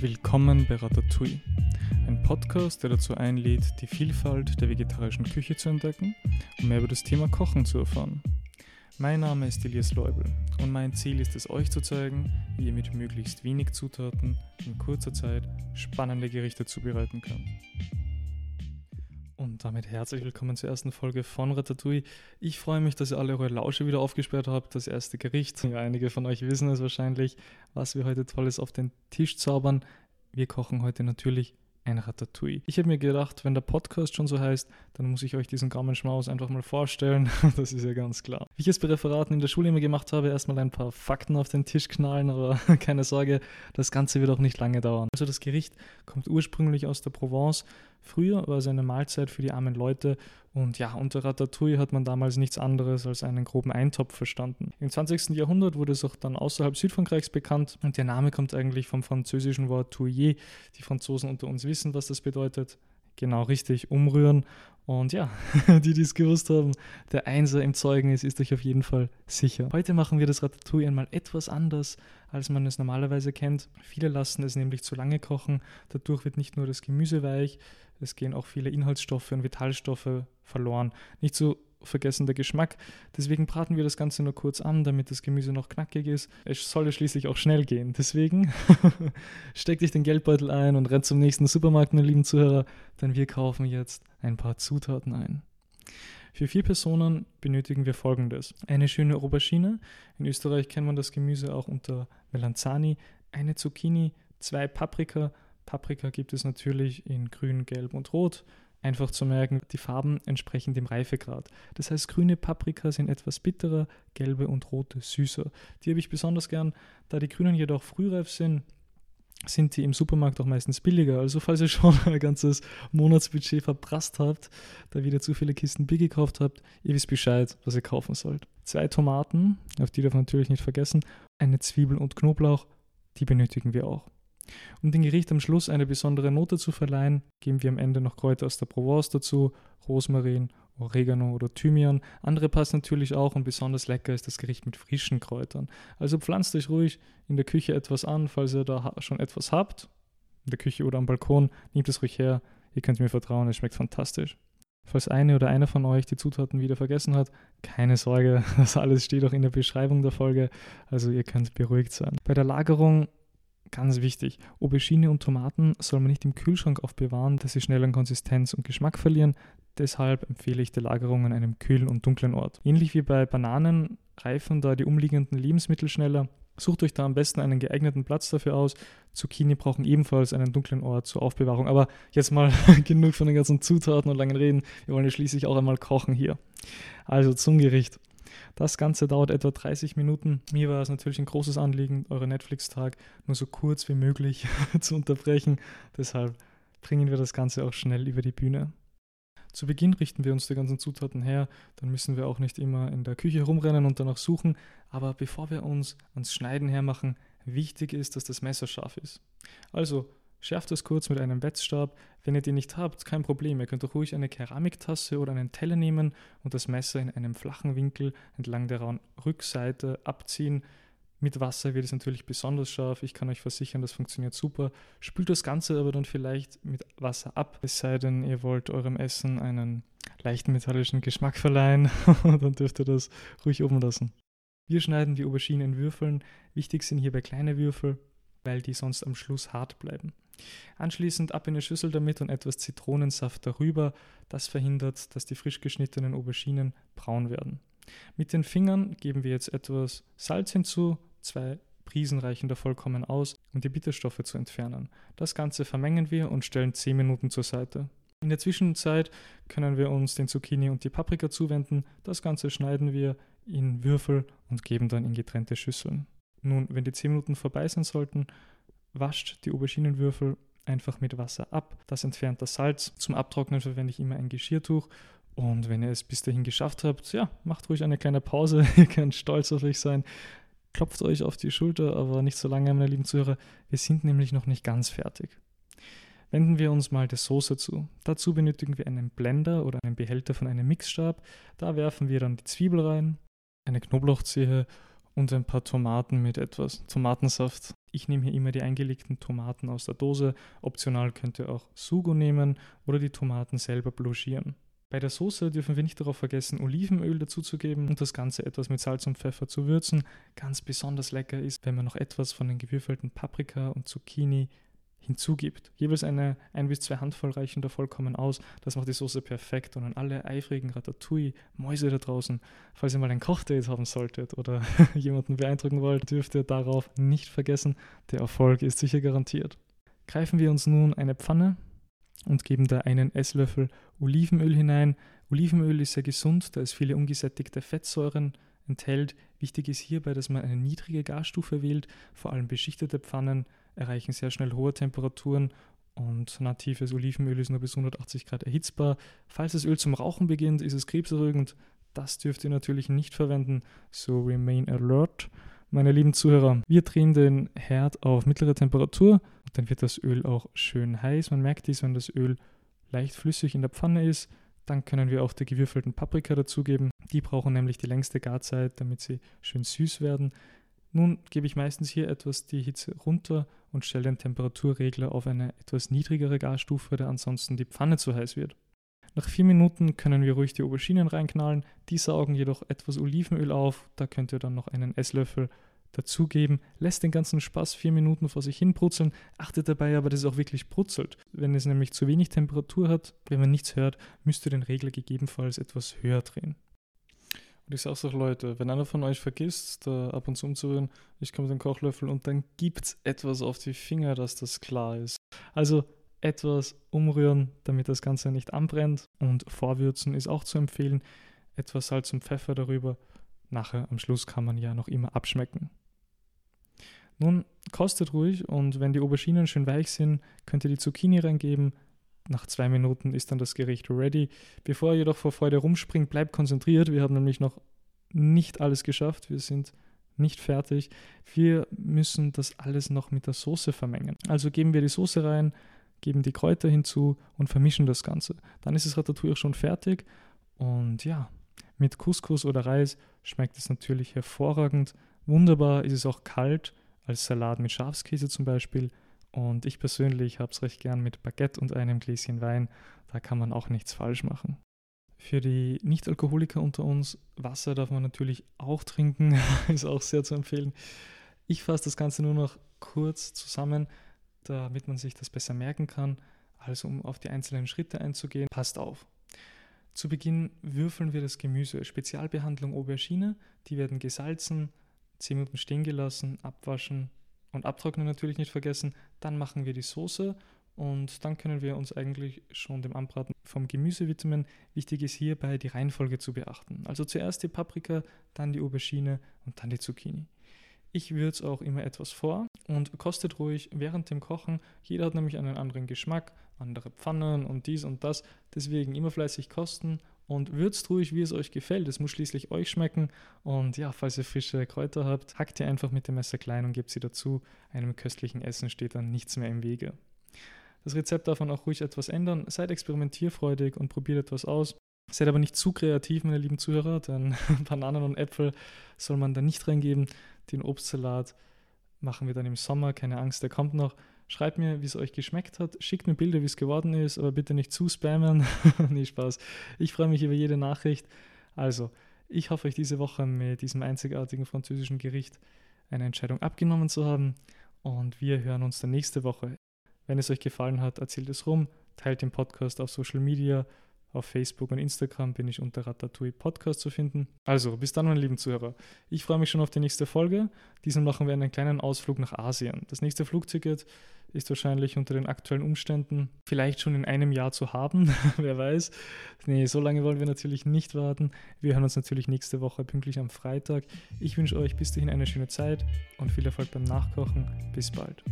Willkommen bei Ratatouille, ein Podcast, der dazu einlädt, die Vielfalt der vegetarischen Küche zu entdecken und mehr über das Thema Kochen zu erfahren. Mein Name ist Elias Leubel und mein Ziel ist es, euch zu zeigen, wie ihr mit möglichst wenig Zutaten in kurzer Zeit spannende Gerichte zubereiten könnt. Und damit herzlich willkommen zur ersten Folge von Ratatouille. Ich freue mich, dass ihr alle eure Lausche wieder aufgesperrt habt. Das erste Gericht. Ja, einige von euch wissen es wahrscheinlich, was wir heute Tolles auf den Tisch zaubern. Wir kochen heute natürlich ein Ratatouille. Ich habe mir gedacht, wenn der Podcast schon so heißt, dann muss ich euch diesen Gaumenschmaus einfach mal vorstellen. Das ist ja ganz klar. Wie ich es bei Referaten in der Schule immer gemacht habe, erstmal ein paar Fakten auf den Tisch knallen, aber keine Sorge, das Ganze wird auch nicht lange dauern. Also das Gericht kommt ursprünglich aus der Provence. Früher war es eine Mahlzeit für die armen Leute und ja, unter Ratatouille hat man damals nichts anderes als einen groben Eintopf verstanden. Im 20. Jahrhundert wurde es auch dann außerhalb Südfrankreichs bekannt und der Name kommt eigentlich vom französischen Wort Touiller. Die Franzosen unter uns wissen, was das bedeutet. Genau richtig, umrühren. Und ja, die, die es gewusst haben, der Einser im Zeugnis ist euch auf jeden Fall sicher. Heute machen wir das Ratatouille einmal etwas anders, als man es normalerweise kennt. Viele lassen es nämlich zu lange kochen. Dadurch wird nicht nur das Gemüse weich, es gehen auch viele Inhaltsstoffe und Vitalstoffe verloren. Nicht zu vergessen der Geschmack. Deswegen braten wir das Ganze nur kurz an, damit das Gemüse noch knackig ist. Es soll ja schließlich auch schnell gehen. Deswegen steck dich den Geldbeutel ein und renn zum nächsten Supermarkt, meine lieben Zuhörer, denn wir kaufen jetzt ein paar Zutaten ein. Für vier Personen benötigen wir folgendes: eine schöne Aubergine. In Österreich kennt man das Gemüse auch unter Melanzani, eine Zucchini, zwei Paprika. Paprika gibt es natürlich in grün, gelb und rot einfach zu merken, die Farben entsprechen dem Reifegrad. Das heißt, grüne Paprika sind etwas bitterer, gelbe und rote süßer. Die habe ich besonders gern, da die grünen jedoch frühreif sind, sind die im Supermarkt auch meistens billiger. Also falls ihr schon ein ganzes Monatsbudget verprasst habt, da wieder zu viele Kisten Bier gekauft habt, ihr wisst Bescheid, was ihr kaufen sollt. Zwei Tomaten, auf die darf man natürlich nicht vergessen, eine Zwiebel und Knoblauch, die benötigen wir auch. Um dem Gericht am Schluss eine besondere Note zu verleihen, geben wir am Ende noch Kräuter aus der Provence dazu, Rosmarin, Oregano oder Thymian. Andere passen natürlich auch und besonders lecker ist das Gericht mit frischen Kräutern. Also pflanzt euch ruhig in der Küche etwas an, falls ihr da schon etwas habt. In der Küche oder am Balkon, nehmt es ruhig her. Ihr könnt mir vertrauen, es schmeckt fantastisch. Falls eine oder einer von euch die Zutaten wieder vergessen hat, keine Sorge, das alles steht auch in der Beschreibung der Folge, also ihr könnt beruhigt sein. Bei der Lagerung Ganz wichtig, Aubergine und Tomaten soll man nicht im Kühlschrank aufbewahren, da sie schnell an Konsistenz und Geschmack verlieren. Deshalb empfehle ich die Lagerung an einem kühlen und dunklen Ort. Ähnlich wie bei Bananen reifen da die umliegenden Lebensmittel schneller. Sucht euch da am besten einen geeigneten Platz dafür aus. Zucchini brauchen ebenfalls einen dunklen Ort zur Aufbewahrung. Aber jetzt mal genug von den ganzen Zutaten und langen Reden. Wir wollen ja schließlich auch einmal kochen hier. Also zum Gericht. Das Ganze dauert etwa 30 Minuten. Mir war es natürlich ein großes Anliegen, euren Netflix-Tag nur so kurz wie möglich zu unterbrechen. Deshalb bringen wir das Ganze auch schnell über die Bühne. Zu Beginn richten wir uns die ganzen Zutaten her, dann müssen wir auch nicht immer in der Küche herumrennen und danach suchen. Aber bevor wir uns ans Schneiden hermachen, wichtig ist, dass das Messer scharf ist. Also Schärft es kurz mit einem Wetzstab. Wenn ihr den nicht habt, kein Problem. Ihr könnt auch ruhig eine Keramiktasse oder einen Teller nehmen und das Messer in einem flachen Winkel entlang der rauen Rückseite abziehen. Mit Wasser wird es natürlich besonders scharf. Ich kann euch versichern, das funktioniert super. Spült das Ganze aber dann vielleicht mit Wasser ab. Es sei denn, ihr wollt eurem Essen einen leichten metallischen Geschmack verleihen, dann dürft ihr das ruhig oben lassen. Wir schneiden die Aubergine in Würfeln. Wichtig sind hierbei kleine Würfel, weil die sonst am Schluss hart bleiben. Anschließend ab in eine Schüssel damit und etwas Zitronensaft darüber. Das verhindert, dass die frisch geschnittenen Auberginen braun werden. Mit den Fingern geben wir jetzt etwas Salz hinzu, zwei Prisen reichen da vollkommen aus, um die Bitterstoffe zu entfernen. Das Ganze vermengen wir und stellen 10 Minuten zur Seite. In der Zwischenzeit können wir uns den Zucchini und die Paprika zuwenden. Das Ganze schneiden wir in Würfel und geben dann in getrennte Schüsseln. Nun, wenn die 10 Minuten vorbei sein sollten, wascht die Auberginenwürfel einfach mit Wasser ab. Das entfernt das Salz. Zum Abtrocknen verwende ich immer ein Geschirrtuch. Und wenn ihr es bis dahin geschafft habt, ja, macht ruhig eine kleine Pause. ihr könnt stolz auf euch sein. Klopft euch auf die Schulter, aber nicht so lange, meine lieben Zuhörer. Wir sind nämlich noch nicht ganz fertig. Wenden wir uns mal der Soße zu. Dazu benötigen wir einen Blender oder einen Behälter von einem Mixstab. Da werfen wir dann die Zwiebel rein, eine Knoblauchzehe und ein paar Tomaten mit etwas Tomatensaft. Ich nehme hier immer die eingelegten Tomaten aus der Dose. Optional könnt ihr auch Sugo nehmen oder die Tomaten selber blanchieren. Bei der Soße dürfen wir nicht darauf vergessen, Olivenöl dazuzugeben und das Ganze etwas mit Salz und Pfeffer zu würzen. Ganz besonders lecker ist, wenn man noch etwas von den gewürfelten Paprika und Zucchini hinzugibt. Jeweils eine ein bis zwei Handvoll reichen da vollkommen aus. Das macht die Soße perfekt. Und an alle eifrigen Ratatouille-Mäuse da draußen, falls ihr mal ein Kochdate haben solltet oder jemanden beeindrucken wollt, dürft ihr darauf nicht vergessen. Der Erfolg ist sicher garantiert. Greifen wir uns nun eine Pfanne und geben da einen Esslöffel Olivenöl hinein. Olivenöl ist sehr gesund, da es viele ungesättigte Fettsäuren enthält. Wichtig ist hierbei, dass man eine niedrige Garstufe wählt. Vor allem beschichtete Pfannen erreichen sehr schnell hohe Temperaturen und natives Olivenöl ist nur bis 180 Grad erhitzbar. Falls das Öl zum Rauchen beginnt, ist es krebserregend. Das dürft ihr natürlich nicht verwenden, so remain alert. Meine lieben Zuhörer, wir drehen den Herd auf mittlere Temperatur, dann wird das Öl auch schön heiß. Man merkt dies, wenn das Öl leicht flüssig in der Pfanne ist. Dann können wir auch die gewürfelten Paprika dazugeben. Die brauchen nämlich die längste Garzeit, damit sie schön süß werden. Nun gebe ich meistens hier etwas die Hitze runter und stelle den Temperaturregler auf eine etwas niedrigere Garstufe, da ansonsten die Pfanne zu heiß wird. Nach vier Minuten können wir ruhig die Auberginen reinknallen, die saugen jedoch etwas Olivenöl auf, da könnt ihr dann noch einen Esslöffel dazugeben, lässt den ganzen Spaß vier Minuten vor sich hin brutzeln, achtet dabei aber, dass es auch wirklich brutzelt. Wenn es nämlich zu wenig Temperatur hat, wenn man nichts hört, müsst ihr den Regler gegebenenfalls etwas höher drehen. Und ich sage auch Leute, wenn einer von euch vergisst, da ab und zu umzurühren, ich komme mit dem Kochlöffel und dann gibt es etwas auf die Finger, dass das klar ist. Also etwas umrühren, damit das Ganze nicht anbrennt. Und vorwürzen ist auch zu empfehlen. Etwas Salz und Pfeffer darüber. Nachher am Schluss kann man ja noch immer abschmecken. Nun, kostet ruhig und wenn die Auberginen schön weich sind, könnt ihr die Zucchini reingeben, nach zwei Minuten ist dann das Gericht ready. Bevor ihr jedoch vor Freude rumspringt, bleibt konzentriert. Wir haben nämlich noch nicht alles geschafft. Wir sind nicht fertig. Wir müssen das alles noch mit der Soße vermengen. Also geben wir die Soße rein, geben die Kräuter hinzu und vermischen das Ganze. Dann ist das Ratatouille schon fertig. Und ja, mit Couscous oder Reis schmeckt es natürlich hervorragend. Wunderbar ist es auch kalt, als Salat mit Schafskäse zum Beispiel. Und ich persönlich habe es recht gern mit Baguette und einem Gläschen Wein. Da kann man auch nichts falsch machen. Für die Nicht-Alkoholiker unter uns, Wasser darf man natürlich auch trinken, ist auch sehr zu empfehlen. Ich fasse das Ganze nur noch kurz zusammen, damit man sich das besser merken kann. Also um auf die einzelnen Schritte einzugehen, passt auf. Zu Beginn würfeln wir das Gemüse. Spezialbehandlung Aubergine, die werden gesalzen, 10 Minuten stehen gelassen, abwaschen, und abtrocknen natürlich nicht vergessen. Dann machen wir die Soße und dann können wir uns eigentlich schon dem Anbraten vom Gemüse widmen. Wichtig ist hierbei die Reihenfolge zu beachten. Also zuerst die Paprika, dann die Aubergine und dann die Zucchini. Ich würze auch immer etwas vor und kostet ruhig während dem Kochen. Jeder hat nämlich einen anderen Geschmack, andere Pfannen und dies und das. Deswegen immer fleißig kosten und würzt ruhig, wie es euch gefällt. Es muss schließlich euch schmecken. Und ja, falls ihr frische Kräuter habt, hackt ihr einfach mit dem Messer klein und gebt sie dazu. Einem köstlichen Essen steht dann nichts mehr im Wege. Das Rezept darf man auch ruhig etwas ändern. Seid experimentierfreudig und probiert etwas aus. Seid aber nicht zu kreativ, meine lieben Zuhörer, denn Bananen und Äpfel soll man da nicht reingeben. Den Obstsalat machen wir dann im Sommer, keine Angst, der kommt noch. Schreibt mir, wie es euch geschmeckt hat. Schickt mir Bilder, wie es geworden ist, aber bitte nicht zu spammen. nee, Spaß. Ich freue mich über jede Nachricht. Also, ich hoffe, euch diese Woche mit diesem einzigartigen französischen Gericht eine Entscheidung abgenommen zu haben. Und wir hören uns dann nächste Woche. Wenn es euch gefallen hat, erzählt es rum, teilt den Podcast auf Social Media auf Facebook und Instagram bin ich unter Ratatouille Podcast zu finden. Also, bis dann, meine lieben Zuhörer. Ich freue mich schon auf die nächste Folge. Diesmal machen wir einen kleinen Ausflug nach Asien. Das nächste Flugticket ist wahrscheinlich unter den aktuellen Umständen vielleicht schon in einem Jahr zu haben. Wer weiß. Nee, so lange wollen wir natürlich nicht warten. Wir hören uns natürlich nächste Woche pünktlich am Freitag. Ich wünsche euch bis dahin eine schöne Zeit und viel Erfolg beim Nachkochen. Bis bald.